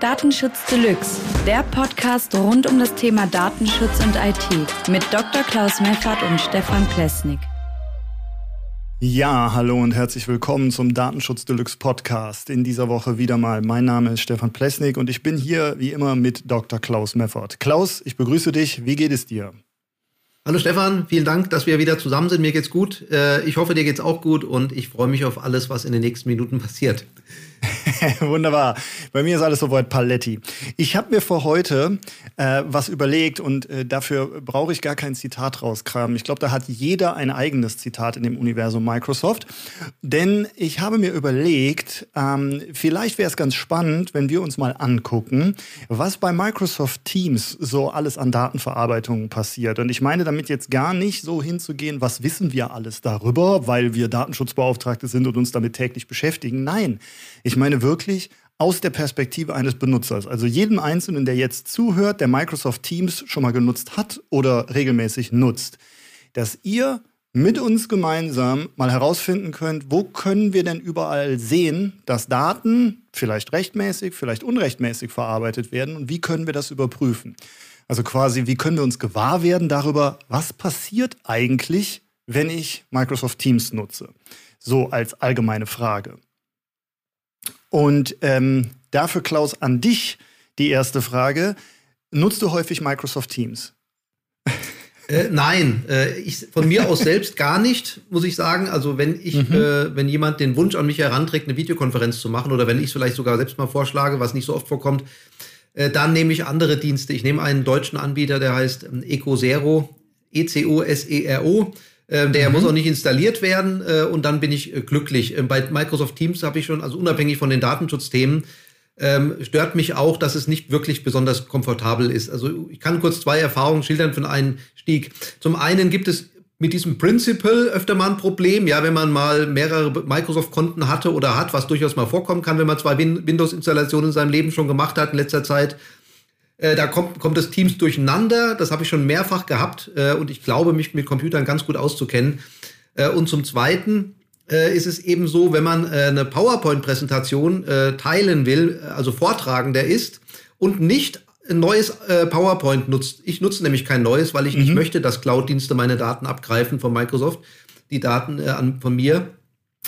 Datenschutz Deluxe, der Podcast rund um das Thema Datenschutz und IT mit Dr. Klaus Meffert und Stefan Plesnik. Ja, hallo und herzlich willkommen zum Datenschutz Deluxe Podcast. In dieser Woche wieder mal. Mein Name ist Stefan Plesnik und ich bin hier wie immer mit Dr. Klaus Meffert. Klaus, ich begrüße dich. Wie geht es dir? Hallo Stefan, vielen Dank, dass wir wieder zusammen sind. Mir geht's gut. Äh, ich hoffe, dir geht's auch gut und ich freue mich auf alles, was in den nächsten Minuten passiert. Wunderbar. Bei mir ist alles soweit Paletti. Ich habe mir für heute äh, was überlegt und äh, dafür brauche ich gar kein Zitat rauskramen. Ich glaube, da hat jeder ein eigenes Zitat in dem Universum Microsoft. Denn ich habe mir überlegt, ähm, vielleicht wäre es ganz spannend, wenn wir uns mal angucken, was bei Microsoft Teams so alles an Datenverarbeitung passiert. Und ich meine damit jetzt gar nicht so hinzugehen, was wissen wir alles darüber, weil wir Datenschutzbeauftragte sind und uns damit täglich beschäftigen. Nein, ich meine wirklich aus der Perspektive eines Benutzers. Also jedem Einzelnen, der jetzt zuhört, der Microsoft Teams schon mal genutzt hat oder regelmäßig nutzt, dass ihr mit uns gemeinsam mal herausfinden könnt, wo können wir denn überall sehen, dass Daten vielleicht rechtmäßig, vielleicht unrechtmäßig verarbeitet werden und wie können wir das überprüfen? Also quasi, wie können wir uns gewahr werden darüber, was passiert eigentlich, wenn ich Microsoft Teams nutze? So als allgemeine Frage. Und ähm, dafür, Klaus, an dich die erste Frage. Nutzt du häufig Microsoft Teams? Äh, nein, äh, ich, von mir aus selbst gar nicht, muss ich sagen. Also wenn ich, mhm. äh, wenn jemand den Wunsch an mich heranträgt, eine Videokonferenz zu machen, oder wenn ich es vielleicht sogar selbst mal vorschlage, was nicht so oft vorkommt, dann nehme ich andere Dienste. Ich nehme einen deutschen Anbieter, der heißt ähm, Ecosero, E-C-O-S-E-R-O. Ähm, der mhm. muss auch nicht installiert werden äh, und dann bin ich äh, glücklich. Ähm, bei Microsoft Teams habe ich schon, also unabhängig von den Datenschutzthemen, stört mich auch, dass es nicht wirklich besonders komfortabel ist. Also ich kann kurz zwei Erfahrungen schildern von einem Stieg. Zum einen gibt es mit diesem Principle öfter mal ein Problem, ja, wenn man mal mehrere Microsoft-Konten hatte oder hat, was durchaus mal vorkommen kann, wenn man zwei Windows-Installationen in seinem Leben schon gemacht hat in letzter Zeit, äh, da kommt, kommt das Teams durcheinander. Das habe ich schon mehrfach gehabt äh, und ich glaube, mich mit Computern ganz gut auszukennen. Äh, und zum Zweiten äh, ist es eben so, wenn man äh, eine PowerPoint-Präsentation teilen will, also Vortragender ist und nicht ein neues PowerPoint nutzt. Ich nutze nämlich kein neues, weil ich mhm. nicht möchte, dass Cloud-Dienste meine Daten abgreifen von Microsoft, die Daten an, von mir.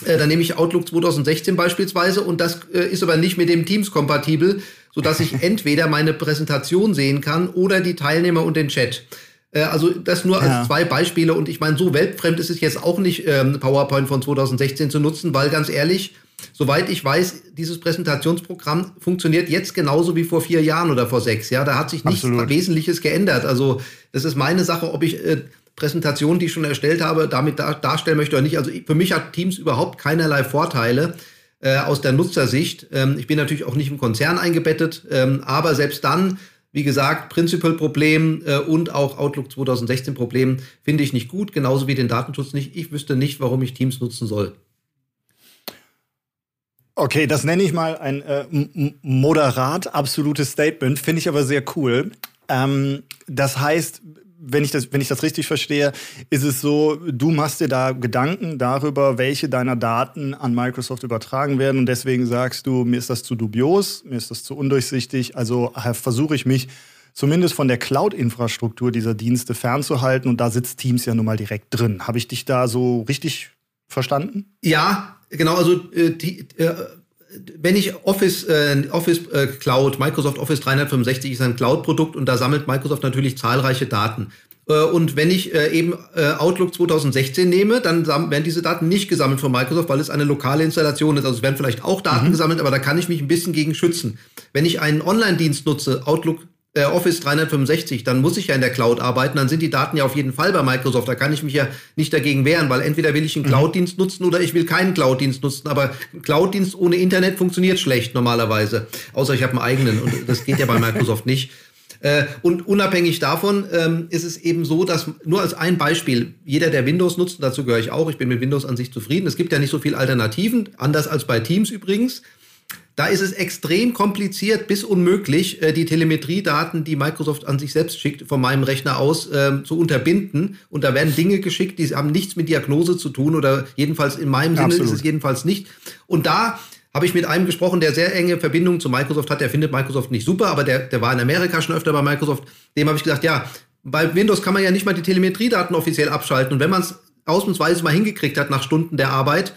Äh, dann nehme ich Outlook 2016 beispielsweise und das äh, ist aber nicht mit dem Teams kompatibel, so dass ich entweder meine Präsentation sehen kann oder die Teilnehmer und den Chat. Äh, also das nur ja. als zwei Beispiele und ich meine, so weltfremd ist es jetzt auch nicht, ähm, PowerPoint von 2016 zu nutzen, weil ganz ehrlich, soweit ich weiß, dieses Präsentationsprogramm funktioniert jetzt genauso wie vor vier Jahren oder vor sechs. Ja, da hat sich nichts Absolut. Wesentliches geändert. Also das ist meine Sache, ob ich äh, Präsentation, die ich schon erstellt habe, damit dar darstellen möchte oder nicht. Also für mich hat Teams überhaupt keinerlei Vorteile äh, aus der Nutzersicht. Ähm, ich bin natürlich auch nicht im Konzern eingebettet, ähm, aber selbst dann, wie gesagt, Principal-Problem äh, und auch Outlook 2016-Problem finde ich nicht gut, genauso wie den Datenschutz nicht. Ich wüsste nicht, warum ich Teams nutzen soll. Okay, das nenne ich mal ein äh, moderat absolutes Statement, finde ich aber sehr cool. Ähm, das heißt, wenn ich das, wenn ich das richtig verstehe, ist es so, du machst dir da Gedanken darüber, welche deiner Daten an Microsoft übertragen werden und deswegen sagst du, mir ist das zu dubios, mir ist das zu undurchsichtig, also äh, versuche ich mich zumindest von der Cloud-Infrastruktur dieser Dienste fernzuhalten und da sitzt Teams ja nun mal direkt drin. Habe ich dich da so richtig verstanden? Ja, genau, also äh, die, äh wenn ich Office, äh, Office äh, Cloud, Microsoft Office 365 ist ein Cloud-Produkt und da sammelt Microsoft natürlich zahlreiche Daten. Äh, und wenn ich äh, eben äh, Outlook 2016 nehme, dann werden diese Daten nicht gesammelt von Microsoft, weil es eine lokale Installation ist. Also es werden vielleicht auch Daten mhm. gesammelt, aber da kann ich mich ein bisschen gegen schützen. Wenn ich einen Online-Dienst nutze, Outlook äh, Office 365, dann muss ich ja in der Cloud arbeiten, dann sind die Daten ja auf jeden Fall bei Microsoft. Da kann ich mich ja nicht dagegen wehren, weil entweder will ich einen mhm. Cloud-Dienst nutzen oder ich will keinen Cloud-Dienst nutzen. Aber Cloud-Dienst ohne Internet funktioniert schlecht normalerweise. Außer ich habe einen eigenen und das geht ja bei Microsoft nicht. Äh, und unabhängig davon ähm, ist es eben so, dass nur als ein Beispiel, jeder, der Windows nutzt, dazu gehöre ich auch, ich bin mit Windows an sich zufrieden. Es gibt ja nicht so viele Alternativen, anders als bei Teams übrigens. Da ist es extrem kompliziert bis unmöglich, äh, die Telemetriedaten, die Microsoft an sich selbst schickt, von meinem Rechner aus äh, zu unterbinden. Und da werden Dinge geschickt, die haben nichts mit Diagnose zu tun oder jedenfalls in meinem Sinne Absolut. ist es jedenfalls nicht. Und da habe ich mit einem gesprochen, der sehr enge Verbindungen zu Microsoft hat. Der findet Microsoft nicht super, aber der, der war in Amerika schon öfter bei Microsoft. Dem habe ich gesagt, ja, bei Windows kann man ja nicht mal die Telemetriedaten offiziell abschalten. Und wenn man es ausnahmsweise mal hingekriegt hat nach Stunden der Arbeit,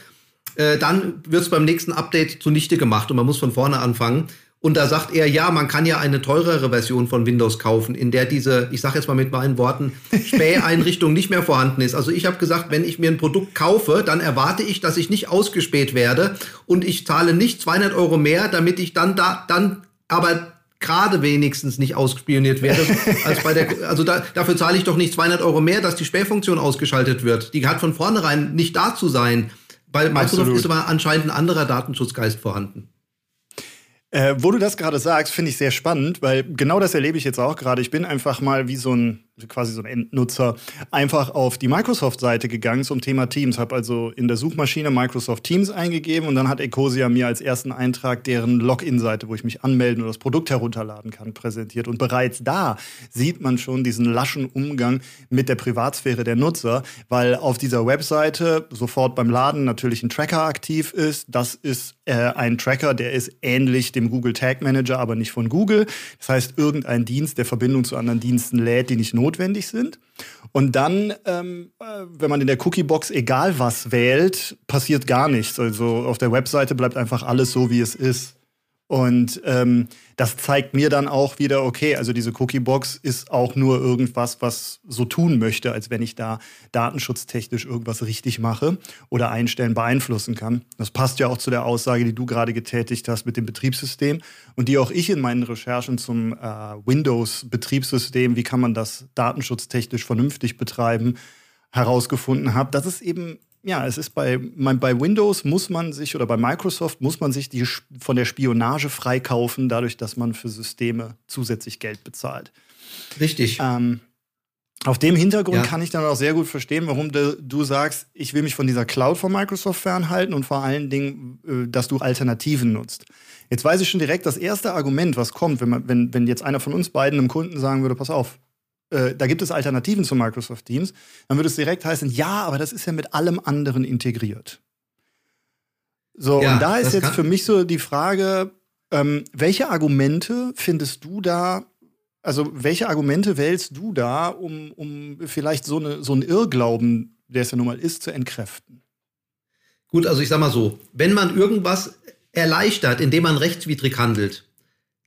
äh, dann wird es beim nächsten Update zunichte gemacht und man muss von vorne anfangen. Und da sagt er, ja, man kann ja eine teurere Version von Windows kaufen, in der diese, ich sage jetzt mal mit meinen Worten, Späheinrichtung nicht mehr vorhanden ist. Also ich habe gesagt, wenn ich mir ein Produkt kaufe, dann erwarte ich, dass ich nicht ausgespäht werde und ich zahle nicht 200 Euro mehr, damit ich dann da, dann aber gerade wenigstens nicht ausspioniert werde. als bei der, also da, dafür zahle ich doch nicht 200 Euro mehr, dass die Spähfunktion ausgeschaltet wird. Die hat von vornherein nicht da zu sein. Bei Microsoft Absolut. ist aber anscheinend ein anderer Datenschutzgeist vorhanden. Äh, wo du das gerade sagst, finde ich sehr spannend, weil genau das erlebe ich jetzt auch gerade. Ich bin einfach mal wie so ein quasi so ein Endnutzer einfach auf die Microsoft-Seite gegangen zum Thema Teams. Habe also in der Suchmaschine Microsoft Teams eingegeben und dann hat Ecosia mir als ersten Eintrag deren Login-Seite, wo ich mich anmelden oder das Produkt herunterladen kann, präsentiert. Und bereits da sieht man schon diesen laschen Umgang mit der Privatsphäre der Nutzer, weil auf dieser Webseite sofort beim Laden natürlich ein Tracker aktiv ist. Das ist äh, ein Tracker, der ist ähnlich dem Google Tag Manager, aber nicht von Google. Das heißt, irgendein Dienst, der Verbindung zu anderen Diensten lädt, die nicht notwendig notwendig sind. Und dann, ähm, äh, wenn man in der Cookie-Box egal was wählt, passiert gar nichts. Also auf der Webseite bleibt einfach alles so, wie es ist. Und ähm, das zeigt mir dann auch wieder, okay, also diese Cookie-Box ist auch nur irgendwas, was so tun möchte, als wenn ich da datenschutztechnisch irgendwas richtig mache oder einstellen, beeinflussen kann. Das passt ja auch zu der Aussage, die du gerade getätigt hast mit dem Betriebssystem und die auch ich in meinen Recherchen zum äh, Windows-Betriebssystem, wie kann man das datenschutztechnisch vernünftig betreiben, herausgefunden habe, dass es eben ja, es ist bei, bei Windows muss man sich oder bei Microsoft muss man sich die von der Spionage freikaufen, dadurch, dass man für Systeme zusätzlich Geld bezahlt. Richtig. Ähm, auf dem Hintergrund ja. kann ich dann auch sehr gut verstehen, warum du, du, sagst, ich will mich von dieser Cloud von Microsoft fernhalten und vor allen Dingen, äh, dass du Alternativen nutzt. Jetzt weiß ich schon direkt, das erste Argument, was kommt, wenn, man, wenn, wenn jetzt einer von uns beiden einem Kunden sagen würde, pass auf, äh, da gibt es Alternativen zu Microsoft Teams, dann würde es direkt heißen, ja, aber das ist ja mit allem anderen integriert. So, ja, und da ist jetzt für mich so die Frage, ähm, welche Argumente findest du da, also welche Argumente wählst du da, um, um vielleicht so, eine, so einen Irrglauben, der es ja nun mal ist, zu entkräften? Gut, also ich sag mal so, wenn man irgendwas erleichtert, indem man rechtswidrig handelt,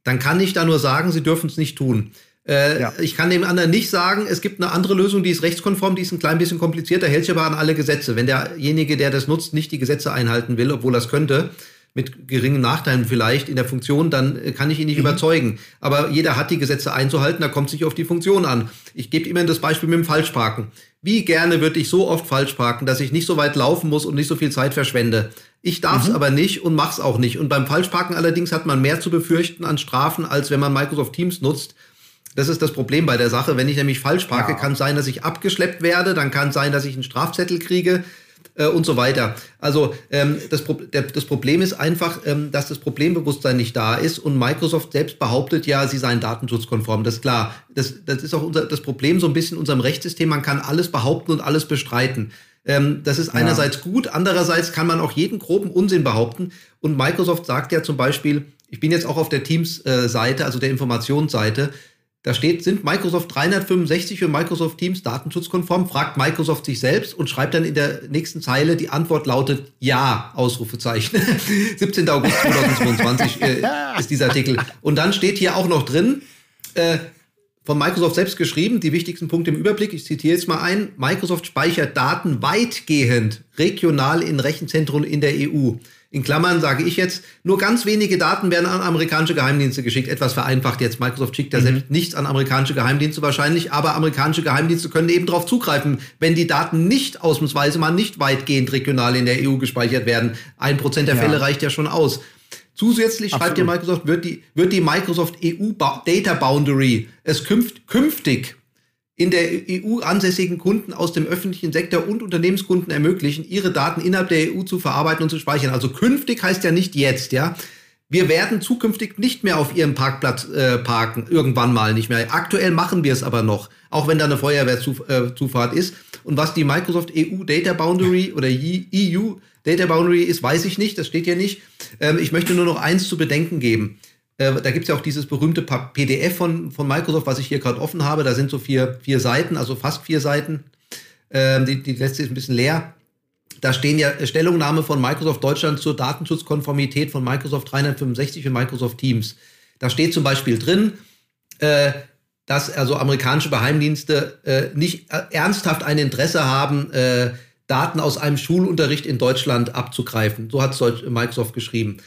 dann kann ich da nur sagen, sie dürfen es nicht tun. Äh, ja. Ich kann dem anderen nicht sagen, es gibt eine andere Lösung, die ist rechtskonform, die ist ein klein bisschen komplizierter, hält sich aber an alle Gesetze. Wenn derjenige, der das nutzt, nicht die Gesetze einhalten will, obwohl er es könnte, mit geringen Nachteilen vielleicht in der Funktion, dann kann ich ihn nicht mhm. überzeugen. Aber jeder hat die Gesetze einzuhalten, da kommt sich auf die Funktion an. Ich gebe immer das Beispiel mit dem Falschparken. Wie gerne würde ich so oft falsch parken, dass ich nicht so weit laufen muss und nicht so viel Zeit verschwende. Ich darf es mhm. aber nicht und mach's auch nicht. Und beim Falschparken allerdings hat man mehr zu befürchten an Strafen, als wenn man Microsoft Teams nutzt. Das ist das Problem bei der Sache. Wenn ich nämlich falsch parke, ja. kann sein, dass ich abgeschleppt werde, dann kann sein, dass ich einen Strafzettel kriege äh, und so weiter. Also ähm, das, Pro der, das Problem ist einfach, ähm, dass das Problembewusstsein nicht da ist und Microsoft selbst behauptet ja, sie seien datenschutzkonform. Das ist klar. Das, das ist auch unser, das Problem so ein bisschen in unserem Rechtssystem. Man kann alles behaupten und alles bestreiten. Ähm, das ist einerseits ja. gut, andererseits kann man auch jeden groben Unsinn behaupten. Und Microsoft sagt ja zum Beispiel, ich bin jetzt auch auf der Teams-Seite, äh, also der Informationsseite, da steht, sind Microsoft 365 und Microsoft Teams datenschutzkonform? Fragt Microsoft sich selbst und schreibt dann in der nächsten Zeile, die Antwort lautet Ja, Ausrufezeichen. 17. August 2022 äh, ist dieser Artikel. Und dann steht hier auch noch drin, äh, von Microsoft selbst geschrieben, die wichtigsten Punkte im Überblick. Ich zitiere jetzt mal ein. Microsoft speichert Daten weitgehend regional in Rechenzentren in der EU. In Klammern sage ich jetzt, nur ganz wenige Daten werden an amerikanische Geheimdienste geschickt. Etwas vereinfacht jetzt. Microsoft schickt ja mhm. selbst nichts an amerikanische Geheimdienste wahrscheinlich, aber amerikanische Geheimdienste können eben darauf zugreifen, wenn die Daten nicht ausnahmsweise mal nicht weitgehend regional in der EU gespeichert werden. Ein Prozent der ja. Fälle reicht ja schon aus. Zusätzlich Absolut. schreibt dir Microsoft, wird die, wird die Microsoft EU Data Boundary es künft, künftig in der EU ansässigen Kunden aus dem öffentlichen Sektor und Unternehmenskunden ermöglichen, ihre Daten innerhalb der EU zu verarbeiten und zu speichern. Also künftig heißt ja nicht jetzt, ja. Wir werden zukünftig nicht mehr auf ihrem Parkplatz äh, parken, irgendwann mal nicht mehr. Aktuell machen wir es aber noch, auch wenn da eine Feuerwehrzufahrt ist. Und was die Microsoft EU Data Boundary oder EU Data Boundary ist, weiß ich nicht, das steht hier nicht. Ähm, ich möchte nur noch eins zu bedenken geben. Äh, da gibt es ja auch dieses berühmte PDF von, von Microsoft, was ich hier gerade offen habe. Da sind so vier, vier Seiten, also fast vier Seiten. Ähm, die, die letzte ist ein bisschen leer. Da stehen ja Stellungnahme von Microsoft Deutschland zur Datenschutzkonformität von Microsoft 365 und Microsoft Teams. Da steht zum Beispiel drin, äh, dass also amerikanische Geheimdienste äh, nicht äh, ernsthaft ein Interesse haben, äh, Daten aus einem Schulunterricht in Deutschland abzugreifen. So hat es Microsoft geschrieben.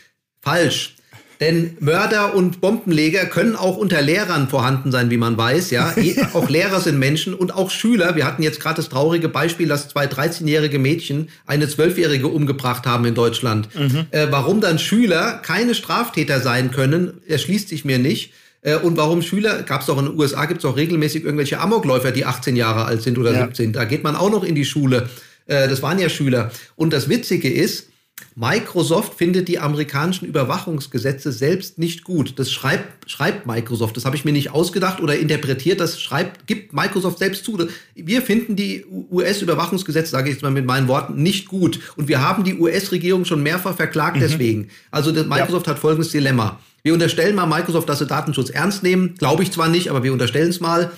Falsch. Denn Mörder und Bombenleger können auch unter Lehrern vorhanden sein, wie man weiß. Ja, auch Lehrer sind Menschen und auch Schüler. Wir hatten jetzt gerade das traurige Beispiel, dass zwei 13-jährige Mädchen eine 12-jährige umgebracht haben in Deutschland. Mhm. Äh, warum dann Schüler keine Straftäter sein können, erschließt sich mir nicht. Äh, und warum Schüler, gab es auch in den USA, gibt es auch regelmäßig irgendwelche Amokläufer, die 18 Jahre alt sind oder ja. 17. Da geht man auch noch in die Schule. Äh, das waren ja Schüler. Und das Witzige ist, Microsoft findet die amerikanischen Überwachungsgesetze selbst nicht gut. Das schreibt, schreibt Microsoft. Das habe ich mir nicht ausgedacht oder interpretiert. Das schreibt, gibt Microsoft selbst zu. Wir finden die US-Überwachungsgesetze, sage ich jetzt mal mit meinen Worten, nicht gut. Und wir haben die US-Regierung schon mehrfach verklagt mhm. deswegen. Also Microsoft ja. hat folgendes Dilemma. Wir unterstellen mal Microsoft, dass sie Datenschutz ernst nehmen. Glaube ich zwar nicht, aber wir unterstellen es mal.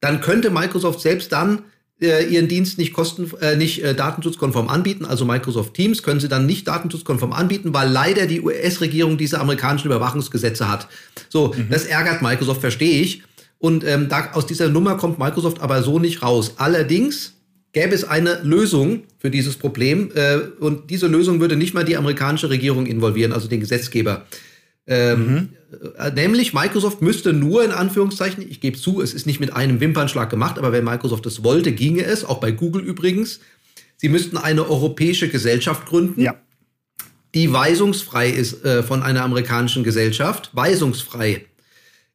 Dann könnte Microsoft selbst dann äh, ihren Dienst nicht kosten, äh, nicht äh, datenschutzkonform anbieten, also Microsoft Teams können sie dann nicht datenschutzkonform anbieten, weil leider die US-Regierung diese amerikanischen Überwachungsgesetze hat. So, mhm. das ärgert Microsoft, verstehe ich. Und ähm, da, aus dieser Nummer kommt Microsoft aber so nicht raus. Allerdings gäbe es eine Lösung für dieses Problem äh, und diese Lösung würde nicht mal die amerikanische Regierung involvieren, also den Gesetzgeber. Ähm, mhm. Äh, nämlich Microsoft müsste nur in Anführungszeichen, ich gebe zu, es ist nicht mit einem Wimpernschlag gemacht, aber wenn Microsoft es wollte, ginge es, auch bei Google übrigens. Sie müssten eine europäische Gesellschaft gründen, ja. die weisungsfrei ist äh, von einer amerikanischen Gesellschaft, weisungsfrei.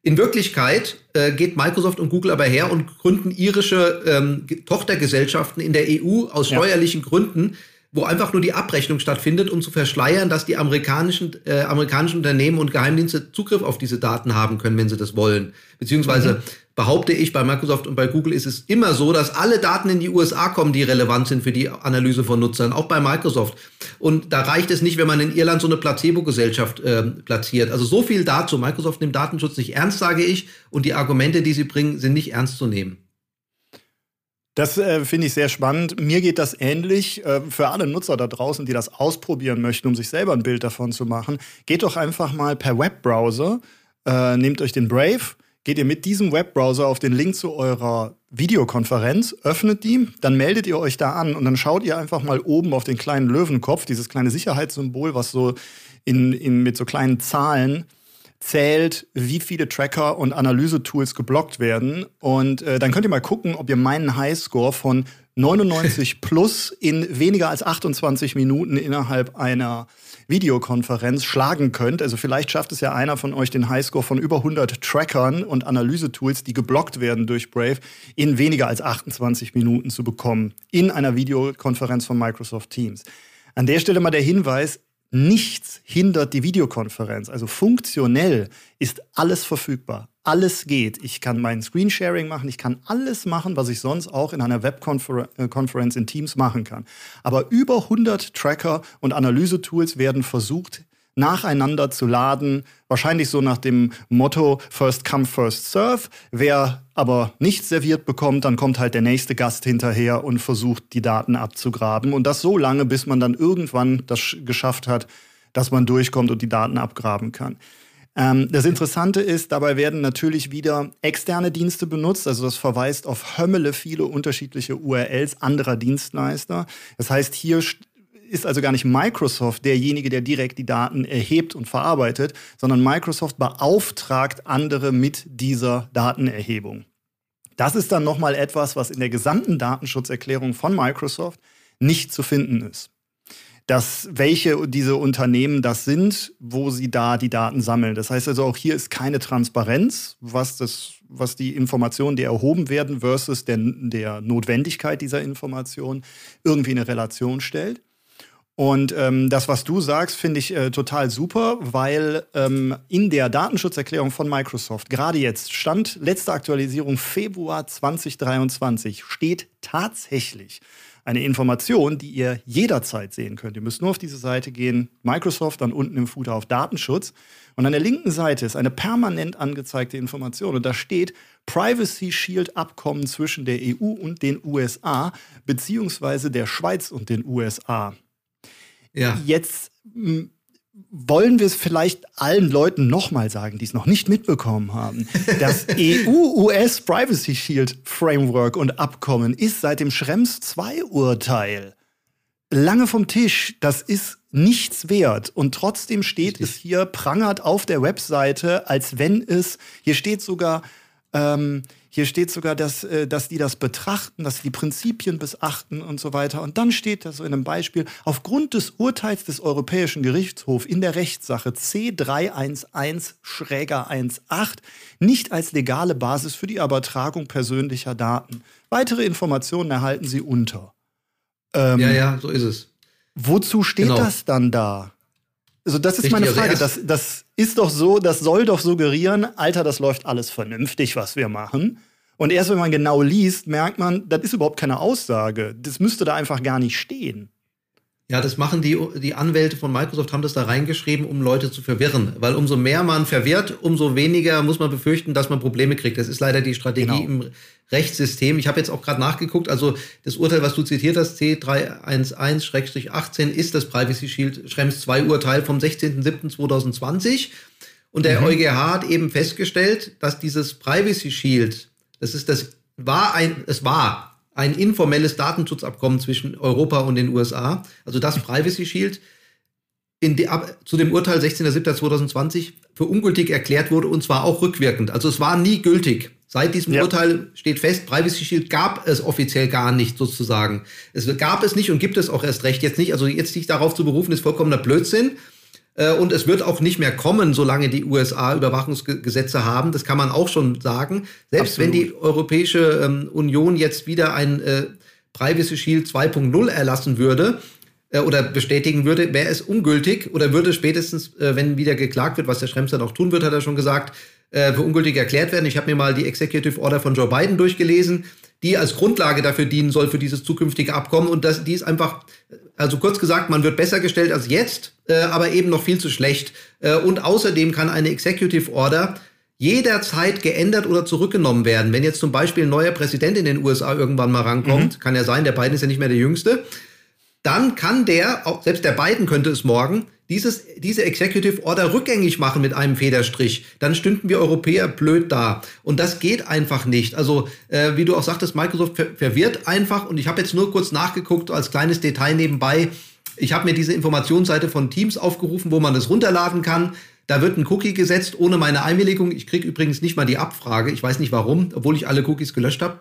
In Wirklichkeit äh, geht Microsoft und Google aber her und gründen irische ähm, Tochtergesellschaften in der EU aus steuerlichen ja. Gründen, wo einfach nur die Abrechnung stattfindet, um zu verschleiern, dass die amerikanischen, äh, amerikanischen Unternehmen und Geheimdienste Zugriff auf diese Daten haben können, wenn sie das wollen. Beziehungsweise mhm. behaupte ich, bei Microsoft und bei Google ist es immer so, dass alle Daten in die USA kommen, die relevant sind für die Analyse von Nutzern, auch bei Microsoft. Und da reicht es nicht, wenn man in Irland so eine Placebo-Gesellschaft äh, platziert. Also so viel dazu. Microsoft nimmt Datenschutz nicht ernst, sage ich, und die Argumente, die sie bringen, sind nicht ernst zu nehmen. Das äh, finde ich sehr spannend. Mir geht das ähnlich. Äh, für alle Nutzer da draußen, die das ausprobieren möchten, um sich selber ein Bild davon zu machen, geht doch einfach mal per Webbrowser, äh, nehmt euch den Brave, geht ihr mit diesem Webbrowser auf den Link zu eurer Videokonferenz, öffnet die, dann meldet ihr euch da an und dann schaut ihr einfach mal oben auf den kleinen Löwenkopf, dieses kleine Sicherheitssymbol, was so in, in, mit so kleinen Zahlen zählt, wie viele Tracker und Analyse-Tools geblockt werden. Und äh, dann könnt ihr mal gucken, ob ihr meinen Highscore von 99 plus in weniger als 28 Minuten innerhalb einer Videokonferenz schlagen könnt. Also vielleicht schafft es ja einer von euch den Highscore von über 100 Trackern und Analyse-Tools, die geblockt werden durch Brave, in weniger als 28 Minuten zu bekommen in einer Videokonferenz von Microsoft Teams. An der Stelle mal der Hinweis, Nichts hindert die Videokonferenz. Also funktionell ist alles verfügbar. Alles geht. Ich kann mein Screensharing machen. Ich kann alles machen, was ich sonst auch in einer Webkonferenz in Teams machen kann. Aber über 100 Tracker und Analysetools werden versucht, nacheinander zu laden. Wahrscheinlich so nach dem Motto First Come, First Serve. Wer aber nichts serviert bekommt, dann kommt halt der nächste Gast hinterher und versucht, die Daten abzugraben. Und das so lange, bis man dann irgendwann das geschafft hat, dass man durchkommt und die Daten abgraben kann. Ähm, das Interessante ist, dabei werden natürlich wieder externe Dienste benutzt. Also das verweist auf Hömmele viele unterschiedliche URLs anderer Dienstleister. Das heißt, hier ist also gar nicht Microsoft derjenige, der direkt die Daten erhebt und verarbeitet, sondern Microsoft beauftragt andere mit dieser Datenerhebung. Das ist dann nochmal etwas, was in der gesamten Datenschutzerklärung von Microsoft nicht zu finden ist. Dass welche diese Unternehmen das sind, wo sie da die Daten sammeln. Das heißt also auch hier ist keine Transparenz, was das, was die Informationen, die erhoben werden, versus der, der Notwendigkeit dieser Information irgendwie in eine Relation stellt. Und ähm, das, was du sagst, finde ich äh, total super, weil ähm, in der Datenschutzerklärung von Microsoft, gerade jetzt, stand letzte Aktualisierung Februar 2023, steht tatsächlich Eine Information, die ihr jederzeit sehen könnt. Ihr müsst nur auf diese Seite gehen, Microsoft, dann unten im Footer auf Datenschutz. Und an der linken Seite ist eine permanent angezeigte Information. Und da steht Privacy Shield Abkommen zwischen der EU und den USA, beziehungsweise der Schweiz und den USA. Ja. Jetzt wollen wir es vielleicht allen Leuten nochmal sagen, die es noch nicht mitbekommen haben. Das EU-US Privacy Shield Framework und Abkommen ist seit dem Schrems 2 Urteil lange vom Tisch. Das ist nichts wert. Und trotzdem steht Richtig. es hier prangert auf der Webseite, als wenn es, hier steht sogar, ähm, hier steht sogar, dass, äh, dass die das betrachten, dass sie die Prinzipien beachten und so weiter. Und dann steht das so in einem Beispiel, aufgrund des Urteils des Europäischen Gerichtshofs in der Rechtssache C311-18 nicht als legale Basis für die Übertragung persönlicher Daten. Weitere Informationen erhalten Sie unter. Ähm, ja, ja, so ist es. Wozu steht genau. das dann da? Also das ist Richtig, meine Frage. das, das ist doch so, das soll doch suggerieren, Alter, das läuft alles vernünftig, was wir machen. Und erst wenn man genau liest, merkt man, das ist überhaupt keine Aussage. Das müsste da einfach gar nicht stehen. Ja, das machen die, die Anwälte von Microsoft, haben das da reingeschrieben, um Leute zu verwirren. Weil umso mehr man verwirrt, umso weniger muss man befürchten, dass man Probleme kriegt. Das ist leider die Strategie genau. im Rechtssystem. Ich habe jetzt auch gerade nachgeguckt, also das Urteil, was du zitiert hast, C311-18, ist das Privacy Shield Schrems 2 Urteil vom 16.07.2020. Und der mhm. EuGH hat eben festgestellt, dass dieses Privacy Shield, das ist das, war ein, es war ein informelles Datenschutzabkommen zwischen Europa und den USA, also das Privacy Shield, die, ab, zu dem Urteil 16.07.2020 für ungültig erklärt wurde und zwar auch rückwirkend. Also es war nie gültig. Seit diesem ja. Urteil steht fest, Privacy Shield gab es offiziell gar nicht sozusagen. Es gab es nicht und gibt es auch erst recht jetzt nicht. Also jetzt sich darauf zu berufen, ist vollkommener Blödsinn. Äh, und es wird auch nicht mehr kommen, solange die USA Überwachungsgesetze haben. Das kann man auch schon sagen. Selbst Absolut. wenn die Europäische ähm, Union jetzt wieder ein äh, Privacy Shield 2.0 erlassen würde, äh, oder bestätigen würde, wäre es ungültig oder würde spätestens, wenn wieder geklagt wird, was der Schrems dann auch tun wird, hat er schon gesagt, für ungültig erklärt werden. Ich habe mir mal die Executive Order von Joe Biden durchgelesen die als Grundlage dafür dienen soll für dieses zukünftige Abkommen. Und das, die ist einfach, also kurz gesagt, man wird besser gestellt als jetzt, äh, aber eben noch viel zu schlecht. Äh, und außerdem kann eine Executive Order jederzeit geändert oder zurückgenommen werden. Wenn jetzt zum Beispiel ein neuer Präsident in den USA irgendwann mal rankommt, mhm. kann ja sein, der Biden ist ja nicht mehr der Jüngste, dann kann der, auch selbst der Biden könnte es morgen, dieses, diese Executive Order rückgängig machen mit einem Federstrich, dann stünden wir Europäer blöd da. Und das geht einfach nicht. Also, äh, wie du auch sagtest, Microsoft ver verwirrt einfach. Und ich habe jetzt nur kurz nachgeguckt, als kleines Detail nebenbei. Ich habe mir diese Informationsseite von Teams aufgerufen, wo man das runterladen kann. Da wird ein Cookie gesetzt ohne meine Einwilligung. Ich kriege übrigens nicht mal die Abfrage. Ich weiß nicht warum, obwohl ich alle Cookies gelöscht habe.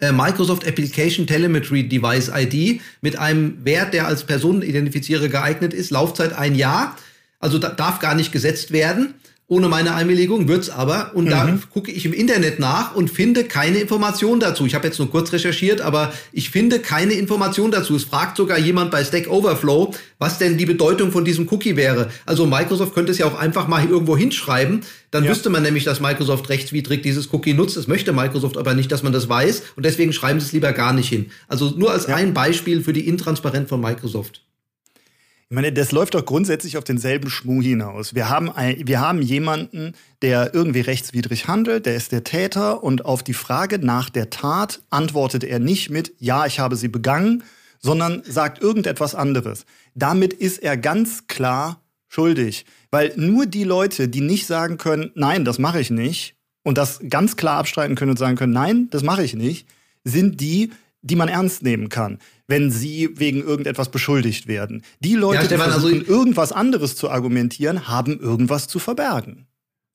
Äh, Microsoft Application Telemetry Device ID mit einem Wert, der als Personenidentifizierer geeignet ist, Laufzeit ein Jahr. Also da darf gar nicht gesetzt werden ohne meine Einwilligung, wird's aber. Und mhm. da gucke ich im Internet nach und finde keine Information dazu. Ich habe jetzt nur kurz recherchiert, aber ich finde keine Information dazu. Es fragt sogar jemand bei Stack Overflow, was denn die Bedeutung von diesem Cookie wäre. Also Microsoft könnte es ja auch einfach mal irgendwo hinschreiben. Dann ja. wüsste man nämlich, dass Microsoft rechtswidrig dieses Cookie nutzt. Das möchte Microsoft aber nicht, dass man das weiß. Und deswegen schreiben sie es lieber gar nicht hin. Also nur als ja. ein Beispiel für die Intransparenz von Microsoft. Ich meine, das läuft doch grundsätzlich auf denselben Schmuh hinaus. Wir haben, ein, wir haben jemanden, der irgendwie rechtswidrig handelt, der ist der Täter und auf die Frage nach der Tat antwortet er nicht mit, ja, ich habe sie begangen, sondern sagt irgendetwas anderes. Damit ist er ganz klar schuldig. Weil nur die Leute, die nicht sagen können, nein, das mache ich nicht, und das ganz klar abstreiten können und sagen können, nein, das mache ich nicht, sind die, die man ernst nehmen kann, wenn sie wegen irgendetwas beschuldigt werden. Die Leute, ja, Stefan, die versuchen, also irgendwas anderes zu argumentieren, haben irgendwas zu verbergen.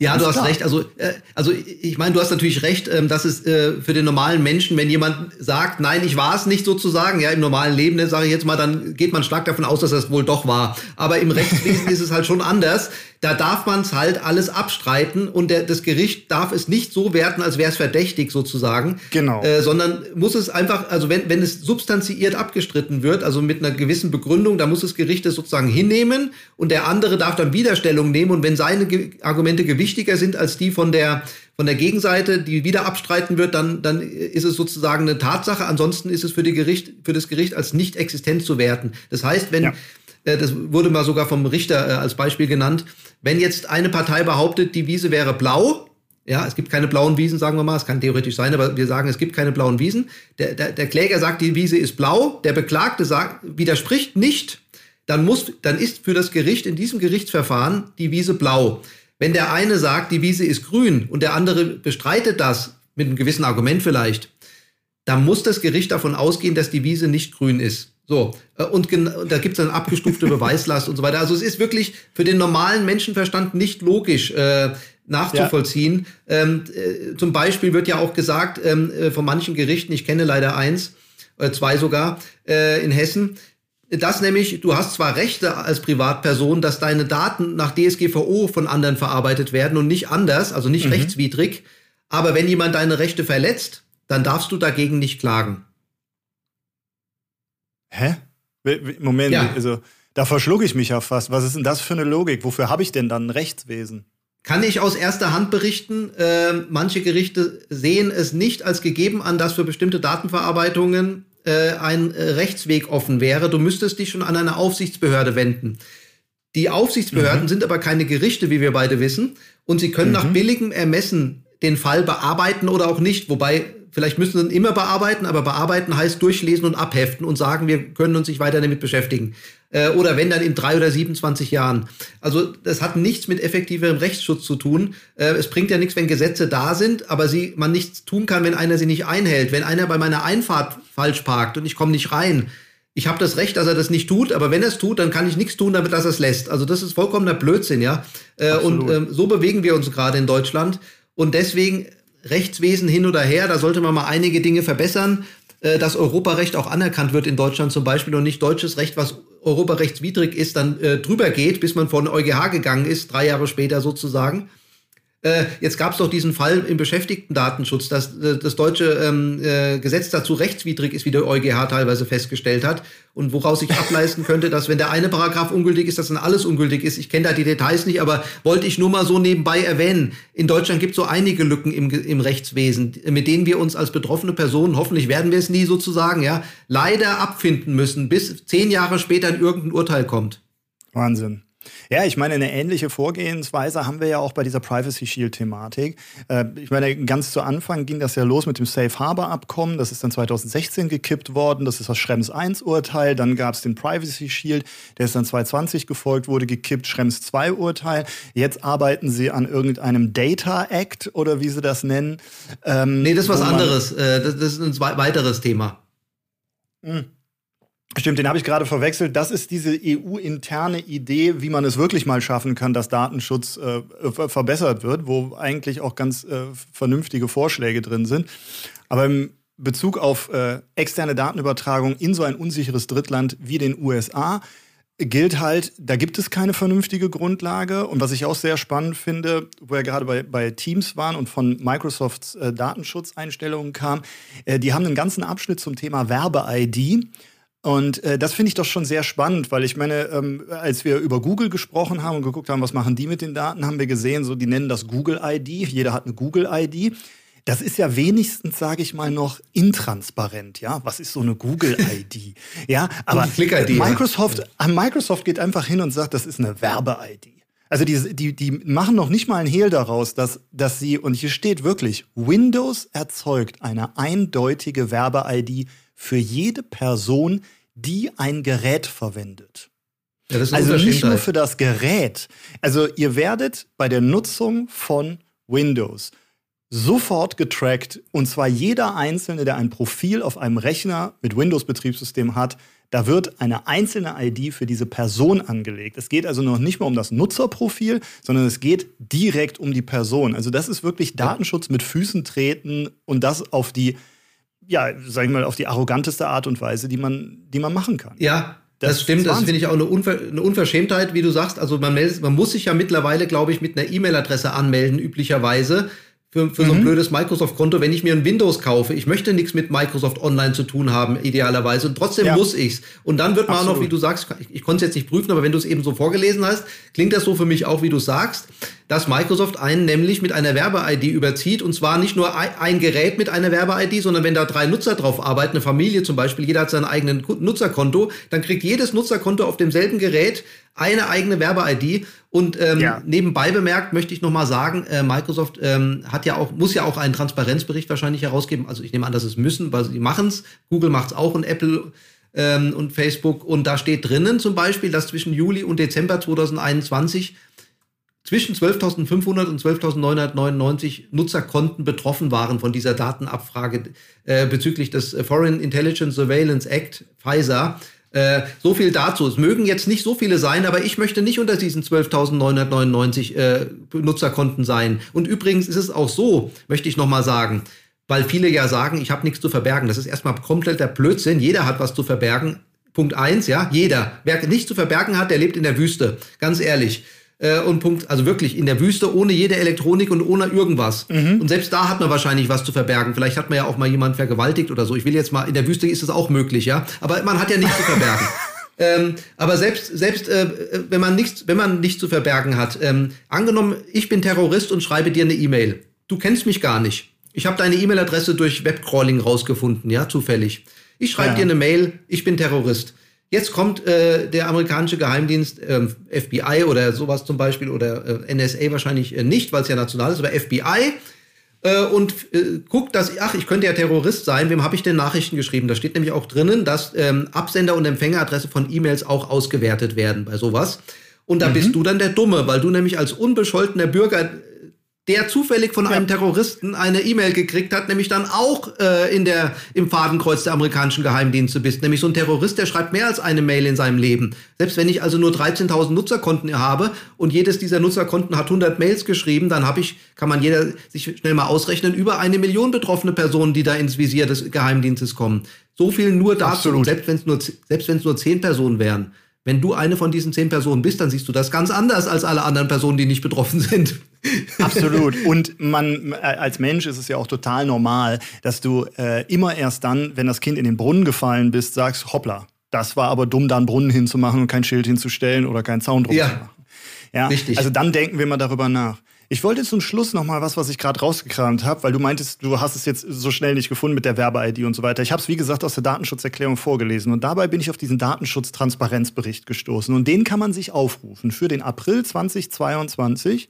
Ja, du hast klar. recht. Also, äh, also ich meine, du hast natürlich recht, ähm, dass es äh, für den normalen Menschen, wenn jemand sagt, nein, ich war es nicht sozusagen, ja, im normalen Leben, ne, sage ich jetzt mal, dann geht man stark davon aus, dass es wohl doch war. Aber im Rechtswesen ist es halt schon anders. Da darf man es halt alles abstreiten und der, das Gericht darf es nicht so werten, als wäre es verdächtig sozusagen. Genau. Äh, sondern muss es einfach, also wenn, wenn es substanziiert abgestritten wird, also mit einer gewissen Begründung, da muss das Gericht es sozusagen hinnehmen und der andere darf dann Widerstellung nehmen und wenn seine Ge Argumente gewichtiger sind als die von der von der Gegenseite, die wieder abstreiten wird, dann, dann ist es sozusagen eine Tatsache. Ansonsten ist es für, die Gericht, für das Gericht als nicht existent zu werten. Das heißt, wenn, ja. Äh, das wurde mal sogar vom Richter äh, als Beispiel genannt, wenn jetzt eine Partei behauptet, die Wiese wäre blau, ja, es gibt keine blauen Wiesen, sagen wir mal. Es kann theoretisch sein, aber wir sagen, es gibt keine blauen Wiesen. Der, der, der Kläger sagt, die Wiese ist blau. Der Beklagte sagt, widerspricht nicht. Dann muss, dann ist für das Gericht in diesem Gerichtsverfahren die Wiese blau. Wenn der eine sagt, die Wiese ist grün und der andere bestreitet das mit einem gewissen Argument vielleicht, dann muss das Gericht davon ausgehen, dass die Wiese nicht grün ist. So, äh, und da gibt es dann abgestufte Beweislast und so weiter. Also es ist wirklich für den normalen Menschenverstand nicht logisch, äh, nachzuvollziehen. Ja. Ähm, äh, zum Beispiel wird ja auch gesagt ähm, äh, von manchen Gerichten, ich kenne leider eins, äh, zwei sogar, äh, in Hessen, dass nämlich, du hast zwar Rechte als Privatperson, dass deine Daten nach DSGVO von anderen verarbeitet werden und nicht anders, also nicht mhm. rechtswidrig, aber wenn jemand deine Rechte verletzt, dann darfst du dagegen nicht klagen. Hä? Moment, ja. also da verschlucke ich mich ja fast. Was ist denn das für eine Logik? Wofür habe ich denn dann ein Rechtswesen? Kann ich aus erster Hand berichten, äh, manche Gerichte sehen es nicht als gegeben an, dass für bestimmte Datenverarbeitungen äh, ein äh, Rechtsweg offen wäre. Du müsstest dich schon an eine Aufsichtsbehörde wenden. Die Aufsichtsbehörden mhm. sind aber keine Gerichte, wie wir beide wissen, und sie können mhm. nach billigem Ermessen den Fall bearbeiten oder auch nicht. Wobei vielleicht müssen sie ihn immer bearbeiten, aber bearbeiten heißt durchlesen und abheften und sagen, wir können uns nicht weiter damit beschäftigen. Äh, oder wenn dann in drei oder 27 Jahren. Also das hat nichts mit effektiverem Rechtsschutz zu tun. Äh, es bringt ja nichts, wenn Gesetze da sind, aber sie, man nichts tun kann, wenn einer sie nicht einhält. Wenn einer bei meiner Einfahrt falsch parkt und ich komme nicht rein, ich habe das Recht, dass er das nicht tut, aber wenn er es tut, dann kann ich nichts tun, damit er es lässt. Also das ist vollkommener Blödsinn, ja. Äh, und ähm, so bewegen wir uns gerade in Deutschland. Und deswegen Rechtswesen hin oder her, da sollte man mal einige Dinge verbessern, äh, dass Europarecht auch anerkannt wird in Deutschland zum Beispiel und nicht deutsches Recht, was europarechtswidrig ist, dann äh, drüber geht, bis man vor den EuGH gegangen ist, drei Jahre später sozusagen. Äh, jetzt gab es doch diesen Fall im Beschäftigtendatenschutz, dass äh, das deutsche ähm, äh, Gesetz dazu rechtswidrig ist, wie der EuGH teilweise festgestellt hat. Und woraus ich ableisten könnte, dass wenn der eine Paragraph ungültig ist, dass dann alles ungültig ist. Ich kenne da die Details nicht, aber wollte ich nur mal so nebenbei erwähnen. In Deutschland gibt es so einige Lücken im, im Rechtswesen, mit denen wir uns als betroffene Personen, hoffentlich werden wir es nie sozusagen, ja, leider abfinden müssen, bis zehn Jahre später ein irgendein Urteil kommt. Wahnsinn. Ja, ich meine, eine ähnliche Vorgehensweise haben wir ja auch bei dieser Privacy Shield-Thematik. Äh, ich meine, ganz zu Anfang ging das ja los mit dem Safe Harbor Abkommen. Das ist dann 2016 gekippt worden. Das ist das Schrems 1-Urteil. Dann gab es den Privacy Shield, der ist dann 2020 gefolgt, wurde gekippt. Schrems 2-Urteil. Jetzt arbeiten sie an irgendeinem Data Act oder wie sie das nennen. Ähm, nee, das ist was anderes. Äh, das, das, ist ein weiteres Thema. Hm. Stimmt, den habe ich gerade verwechselt. Das ist diese EU-interne Idee, wie man es wirklich mal schaffen kann, dass Datenschutz äh, verbessert wird, wo eigentlich auch ganz äh, vernünftige Vorschläge drin sind. Aber im Bezug auf äh, externe Datenübertragung in so ein unsicheres Drittland wie den USA gilt halt, da gibt es keine vernünftige Grundlage. Und was ich auch sehr spannend finde, wo wir gerade bei, bei Teams waren und von Microsofts äh, Datenschutzeinstellungen kam, äh, die haben einen ganzen Abschnitt zum Thema Werbe-ID und äh, das finde ich doch schon sehr spannend, weil ich meine, ähm, als wir über Google gesprochen haben und geguckt haben, was machen die mit den Daten, haben wir gesehen, so die nennen das Google ID. Jeder hat eine Google ID. Das ist ja wenigstens, sage ich mal, noch intransparent, ja. Was ist so eine Google-ID? ja, aber Microsoft, ja. Microsoft geht einfach hin und sagt, das ist eine Werbe-ID. Also die, die, die machen noch nicht mal ein Hehl daraus, dass, dass sie, und hier steht wirklich, Windows erzeugt eine eindeutige Werbe-ID für jede Person, die ein Gerät verwendet. Ja, also nicht nur für das Gerät. Also ihr werdet bei der Nutzung von Windows sofort getrackt und zwar jeder Einzelne, der ein Profil auf einem Rechner mit Windows-Betriebssystem hat, da wird eine einzelne ID für diese Person angelegt. Es geht also noch nicht mehr um das Nutzerprofil, sondern es geht direkt um die Person. Also das ist wirklich Datenschutz mit Füßen treten und das auf die ja, sag ich mal, auf die arroganteste Art und Weise, die man, die man machen kann. Ja, das, das stimmt, das finde ich auch eine, Unver eine, Unverschämtheit, wie du sagst. Also man, meldet, man muss sich ja mittlerweile, glaube ich, mit einer E-Mail-Adresse anmelden, üblicherweise, für, für mhm. so ein mhm. blödes Microsoft-Konto, wenn ich mir ein Windows kaufe. Ich möchte nichts mit Microsoft Online zu tun haben, idealerweise. Und trotzdem ja. muss ich's. Und dann wird man Absolut. auch noch, wie du sagst, ich, ich konnte es jetzt nicht prüfen, aber wenn du es eben so vorgelesen hast, klingt das so für mich auch, wie du sagst, dass Microsoft einen nämlich mit einer Werbe-ID überzieht. Und zwar nicht nur ein, ein Gerät mit einer Werbe-ID, sondern wenn da drei Nutzer drauf arbeiten, eine Familie zum Beispiel, jeder hat sein eigenes Nutzerkonto, dann kriegt jedes Nutzerkonto auf demselben Gerät eine eigene Werbe-ID. Und ähm, ja. nebenbei bemerkt möchte ich noch mal sagen, äh, Microsoft ähm, hat ja auch muss ja auch einen Transparenzbericht wahrscheinlich herausgeben. Also ich nehme an, dass es müssen, weil sie machen es. Google macht es auch und Apple ähm, und Facebook. Und da steht drinnen zum Beispiel, dass zwischen Juli und Dezember 2021 zwischen 12.500 und 12.999 Nutzerkonten betroffen waren von dieser Datenabfrage äh, bezüglich des Foreign Intelligence Surveillance Act, FISA. Äh, so viel dazu. Es mögen jetzt nicht so viele sein, aber ich möchte nicht unter diesen 12.999 äh, Benutzerkonten sein. Und übrigens ist es auch so, möchte ich nochmal sagen, weil viele ja sagen, ich habe nichts zu verbergen. Das ist erstmal kompletter Blödsinn. Jeder hat was zu verbergen. Punkt eins, ja, jeder. Wer nichts zu verbergen hat, der lebt in der Wüste. Ganz ehrlich. Äh, und Punkt, also wirklich in der Wüste ohne jede Elektronik und ohne irgendwas. Mhm. Und selbst da hat man wahrscheinlich was zu verbergen. Vielleicht hat man ja auch mal jemanden vergewaltigt oder so. Ich will jetzt mal, in der Wüste ist es auch möglich, ja. Aber man hat ja nichts zu verbergen. Ähm, aber selbst, selbst äh, wenn man nichts, wenn man nichts zu verbergen hat, ähm, angenommen, ich bin Terrorist und schreibe dir eine E-Mail. Du kennst mich gar nicht. Ich habe deine E-Mail-Adresse durch Webcrawling rausgefunden, ja, zufällig. Ich schreibe ja. dir eine Mail, ich bin Terrorist. Jetzt kommt äh, der amerikanische Geheimdienst, äh, FBI oder sowas zum Beispiel, oder äh, NSA wahrscheinlich äh, nicht, weil es ja national ist, aber FBI äh, und äh, guckt, dass, ach, ich könnte ja Terrorist sein, wem habe ich denn Nachrichten geschrieben? Da steht nämlich auch drinnen, dass ähm, Absender- und Empfängeradresse von E-Mails auch ausgewertet werden bei sowas. Und da mhm. bist du dann der Dumme, weil du nämlich als unbescholtener Bürger der zufällig von ja. einem Terroristen eine E-Mail gekriegt hat, nämlich dann auch äh, in der, im Fadenkreuz der amerikanischen Geheimdienste bist. Nämlich so ein Terrorist, der schreibt mehr als eine Mail in seinem Leben. Selbst wenn ich also nur 13.000 Nutzerkonten habe und jedes dieser Nutzerkonten hat 100 Mails geschrieben, dann habe ich, kann man jeder sich schnell mal ausrechnen, über eine Million betroffene Personen, die da ins Visier des Geheimdienstes kommen. So viel nur dazu, Absolut. selbst wenn es nur, selbst wenn es nur zehn Personen wären. Wenn du eine von diesen zehn Personen bist, dann siehst du das ganz anders als alle anderen Personen, die nicht betroffen sind. Absolut. Und man, äh, als Mensch ist es ja auch total normal, dass du äh, immer erst dann, wenn das Kind in den Brunnen gefallen bist, sagst, hoppla, das war aber dumm, da einen Brunnen hinzumachen und kein Schild hinzustellen oder keinen Zaun drum ja. zu machen. Ja, Richtig. Also dann denken wir mal darüber nach. Ich wollte zum Schluss noch mal was, was ich gerade rausgekramt habe, weil du meintest, du hast es jetzt so schnell nicht gefunden mit der Werbe-ID und so weiter. Ich habe es, wie gesagt, aus der Datenschutzerklärung vorgelesen und dabei bin ich auf diesen Datenschutz-Transparenzbericht gestoßen und den kann man sich aufrufen für den April 2022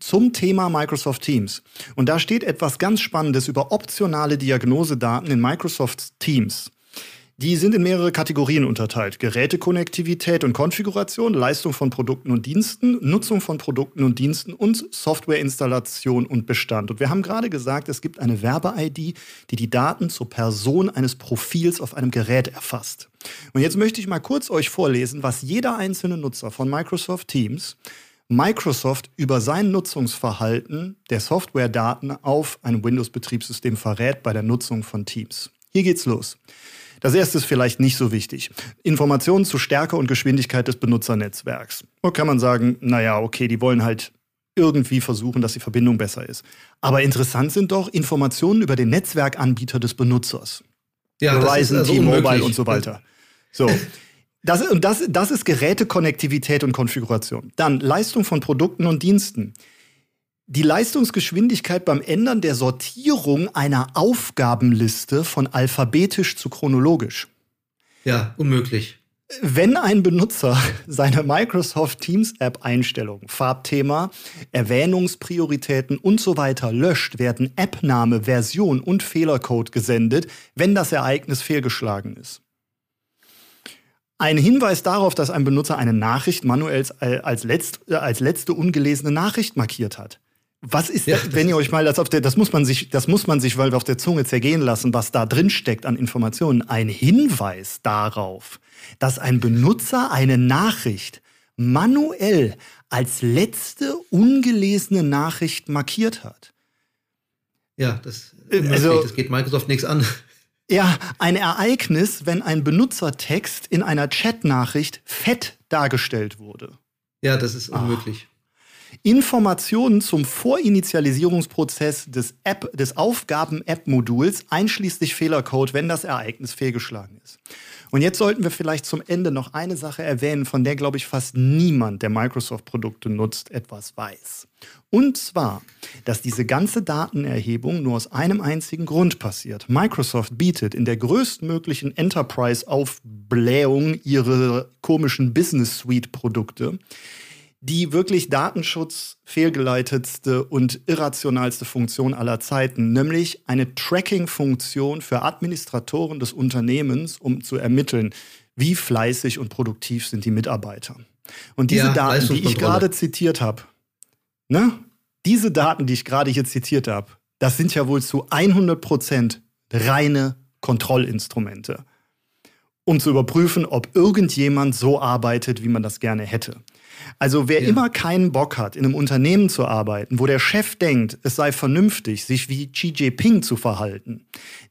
zum Thema Microsoft Teams. Und da steht etwas ganz Spannendes über optionale Diagnosedaten in Microsoft Teams. Die sind in mehrere Kategorien unterteilt. Gerätekonnektivität und Konfiguration, Leistung von Produkten und Diensten, Nutzung von Produkten und Diensten und Softwareinstallation und Bestand. Und wir haben gerade gesagt, es gibt eine Werbe-ID, die die Daten zur Person eines Profils auf einem Gerät erfasst. Und jetzt möchte ich mal kurz euch vorlesen, was jeder einzelne Nutzer von Microsoft Teams Microsoft über sein Nutzungsverhalten der Softwaredaten auf ein Windows-Betriebssystem verrät bei der Nutzung von Teams. Hier geht's los. Das erste ist vielleicht nicht so wichtig. Informationen zu Stärke und Geschwindigkeit des Benutzernetzwerks. Da kann man sagen, naja, okay, die wollen halt irgendwie versuchen, dass die Verbindung besser ist. Aber interessant sind doch Informationen über den Netzwerkanbieter des Benutzers. Ja, Verizon, also T-Mobile und so weiter. So. Das, und das, das ist Gerätekonnektivität und Konfiguration. Dann Leistung von Produkten und Diensten die Leistungsgeschwindigkeit beim Ändern der Sortierung einer Aufgabenliste von alphabetisch zu chronologisch. Ja, unmöglich. Wenn ein Benutzer seine Microsoft Teams App Einstellungen, Farbthema, Erwähnungsprioritäten und so weiter löscht, werden App-Name, Version und Fehlercode gesendet, wenn das Ereignis fehlgeschlagen ist. Ein Hinweis darauf, dass ein Benutzer eine Nachricht manuell als, letzt, als letzte ungelesene Nachricht markiert hat. Was ist, ja, das, wenn ihr euch mal das auf der, das muss man sich, das muss man sich weil auf der Zunge zergehen lassen, was da drin steckt an Informationen. Ein Hinweis darauf, dass ein Benutzer eine Nachricht manuell als letzte ungelesene Nachricht markiert hat. Ja, das, also, das geht Microsoft nichts an. Ja, ein Ereignis, wenn ein Benutzertext in einer Chatnachricht fett dargestellt wurde. Ja, das ist unmöglich. Informationen zum Vorinitialisierungsprozess des, App, des Aufgaben-App-Moduls einschließlich Fehlercode, wenn das Ereignis fehlgeschlagen ist. Und jetzt sollten wir vielleicht zum Ende noch eine Sache erwähnen, von der, glaube ich, fast niemand, der Microsoft-Produkte nutzt, etwas weiß. Und zwar, dass diese ganze Datenerhebung nur aus einem einzigen Grund passiert. Microsoft bietet in der größtmöglichen Enterprise-Aufblähung ihre komischen Business Suite-Produkte die wirklich datenschutzfehlgeleitetste und irrationalste Funktion aller Zeiten, nämlich eine Tracking-Funktion für Administratoren des Unternehmens, um zu ermitteln, wie fleißig und produktiv sind die Mitarbeiter. Und diese ja, Daten, die ich gerade zitiert habe, ne? diese Daten, die ich gerade hier zitiert habe, das sind ja wohl zu 100 Prozent reine Kontrollinstrumente, um zu überprüfen, ob irgendjemand so arbeitet, wie man das gerne hätte. Also wer ja. immer keinen Bock hat, in einem Unternehmen zu arbeiten, wo der Chef denkt, es sei vernünftig, sich wie Xi Jinping zu verhalten,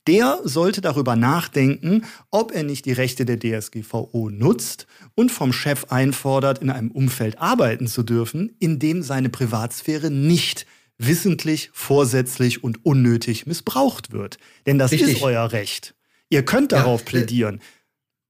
der sollte darüber nachdenken, ob er nicht die Rechte der DSGVO nutzt und vom Chef einfordert, in einem Umfeld arbeiten zu dürfen, in dem seine Privatsphäre nicht wissentlich, vorsätzlich und unnötig missbraucht wird. Denn das Richtig. ist euer Recht. Ihr könnt darauf ja, äh, plädieren.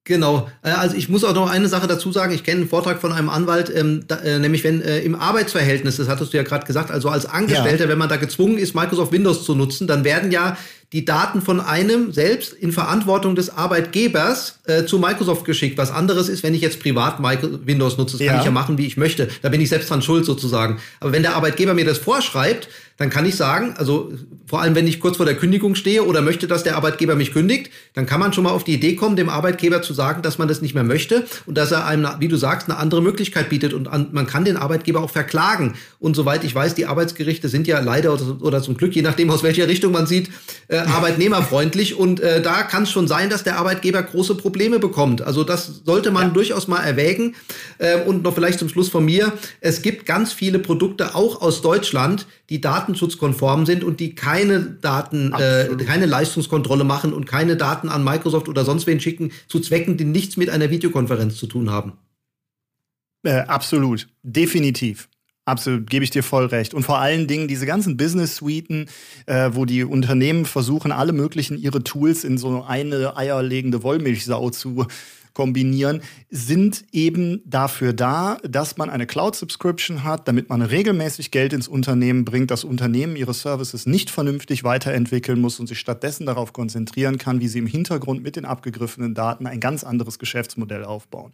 Genau. Äh, also ich muss auch noch eine Sache dazu sagen. Ich kenne einen Vortrag von einem Anwalt, ähm, da, äh, nämlich wenn äh, im Arbeitsverhältnis, das hattest du ja gerade gesagt, also als Angestellter, ja. wenn man da gezwungen ist, Microsoft Windows zu nutzen, dann werden ja die Daten von einem selbst in Verantwortung des Arbeitgebers äh, zu Microsoft geschickt. Was anderes ist, wenn ich jetzt privat Windows nutze, das ja. kann ich ja machen, wie ich möchte. Da bin ich selbst dran schuld sozusagen. Aber wenn der Arbeitgeber mir das vorschreibt, dann kann ich sagen, also vor allem wenn ich kurz vor der Kündigung stehe oder möchte, dass der Arbeitgeber mich kündigt, dann kann man schon mal auf die Idee kommen, dem Arbeitgeber zu sagen, dass man das nicht mehr möchte und dass er einem, wie du sagst, eine andere Möglichkeit bietet und an, man kann den Arbeitgeber auch verklagen. Und soweit ich weiß, die Arbeitsgerichte sind ja leider oder, oder zum Glück, je nachdem aus welcher Richtung man sieht, äh, arbeitnehmerfreundlich und äh, da kann es schon sein, dass der Arbeitgeber große Probleme bekommt. Also das sollte man ja. durchaus mal erwägen. Äh, und noch vielleicht zum Schluss von mir, es gibt ganz viele Produkte auch aus Deutschland, die datenschutzkonform sind und die keine Daten, äh, keine Leistungskontrolle machen und keine Daten an Microsoft oder sonst wen schicken, zu Zwecken, die nichts mit einer Videokonferenz zu tun haben. Äh, absolut, definitiv. Absolut, gebe ich dir voll recht. Und vor allen Dingen diese ganzen Business-Suiten, äh, wo die Unternehmen versuchen, alle möglichen ihre Tools in so eine eierlegende Wollmilchsau zu kombinieren, sind eben dafür da, dass man eine Cloud-Subscription hat, damit man regelmäßig Geld ins Unternehmen bringt, das Unternehmen ihre Services nicht vernünftig weiterentwickeln muss und sich stattdessen darauf konzentrieren kann, wie sie im Hintergrund mit den abgegriffenen Daten ein ganz anderes Geschäftsmodell aufbauen.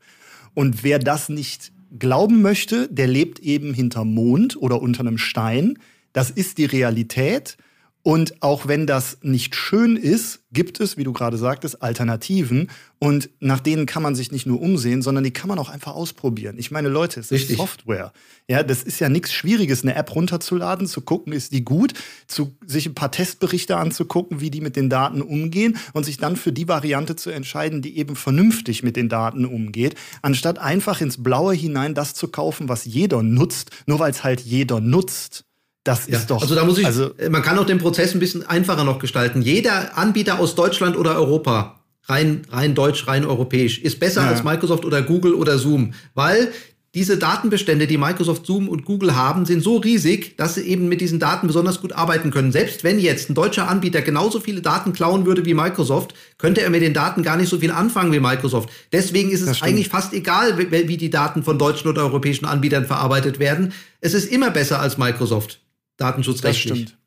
Und wer das nicht glauben möchte, der lebt eben hinterm Mond oder unter einem Stein. Das ist die Realität. Und auch wenn das nicht schön ist, gibt es, wie du gerade sagtest, Alternativen. Und nach denen kann man sich nicht nur umsehen, sondern die kann man auch einfach ausprobieren. Ich meine, Leute, es Richtig. ist Software. Ja, das ist ja nichts Schwieriges, eine App runterzuladen, zu gucken, ist die gut, zu, sich ein paar Testberichte anzugucken, wie die mit den Daten umgehen und sich dann für die Variante zu entscheiden, die eben vernünftig mit den Daten umgeht, anstatt einfach ins Blaue hinein das zu kaufen, was jeder nutzt, nur weil es halt jeder nutzt. Das ja, ist doch. Also da muss ich, also, man kann auch den Prozess ein bisschen einfacher noch gestalten. Jeder Anbieter aus Deutschland oder Europa, rein, rein deutsch, rein europäisch, ist besser ja. als Microsoft oder Google oder Zoom, weil diese Datenbestände, die Microsoft, Zoom und Google haben, sind so riesig, dass sie eben mit diesen Daten besonders gut arbeiten können. Selbst wenn jetzt ein deutscher Anbieter genauso viele Daten klauen würde wie Microsoft, könnte er mit den Daten gar nicht so viel anfangen wie Microsoft. Deswegen ist es eigentlich fast egal, wie die Daten von deutschen oder europäischen Anbietern verarbeitet werden. Es ist immer besser als Microsoft datenschutzrechtlich. Das stimmt.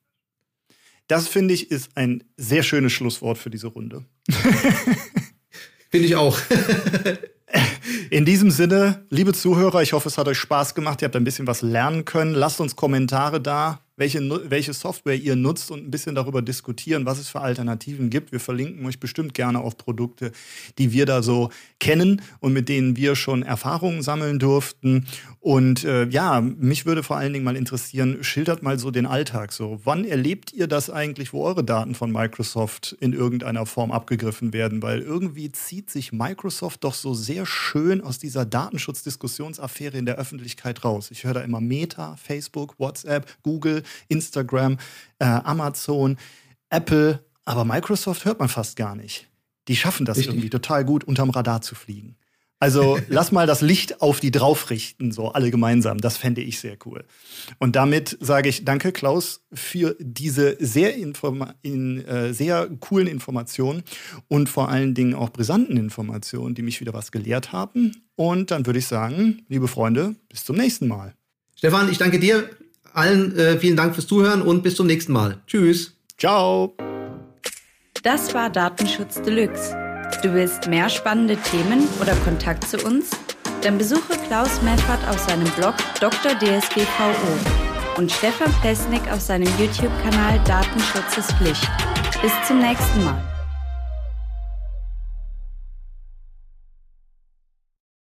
Das finde ich ist ein sehr schönes Schlusswort für diese Runde. finde ich auch. In diesem Sinne, liebe Zuhörer, ich hoffe, es hat euch Spaß gemacht. Ihr habt ein bisschen was lernen können. Lasst uns Kommentare da, welche, welche Software ihr nutzt und ein bisschen darüber diskutieren, was es für Alternativen gibt. Wir verlinken euch bestimmt gerne auf Produkte, die wir da so kennen und mit denen wir schon Erfahrungen sammeln durften. Und äh, ja, mich würde vor allen Dingen mal interessieren, schildert mal so den Alltag so. Wann erlebt ihr das eigentlich, wo eure Daten von Microsoft in irgendeiner Form abgegriffen werden? Weil irgendwie zieht sich Microsoft doch so sehr schön aus dieser Datenschutzdiskussionsaffäre in der Öffentlichkeit raus. Ich höre da immer Meta, Facebook, WhatsApp, Google, Instagram, äh, Amazon, Apple, aber Microsoft hört man fast gar nicht. Die schaffen das Richtig. irgendwie total gut, unterm Radar zu fliegen. Also lass mal das Licht auf die drauf richten, so alle gemeinsam. Das fände ich sehr cool. Und damit sage ich danke, Klaus, für diese sehr, informa in, äh, sehr coolen Informationen und vor allen Dingen auch brisanten Informationen, die mich wieder was gelehrt haben. Und dann würde ich sagen, liebe Freunde, bis zum nächsten Mal. Stefan, ich danke dir. Allen äh, vielen Dank fürs Zuhören und bis zum nächsten Mal. Tschüss. Ciao. Das war Datenschutz Deluxe. Du willst mehr spannende Themen oder Kontakt zu uns? Dann besuche Klaus Meffert auf seinem Blog Dr. DSGVO und Stefan Plesnik auf seinem YouTube-Kanal Datenschutz ist Pflicht. Bis zum nächsten Mal.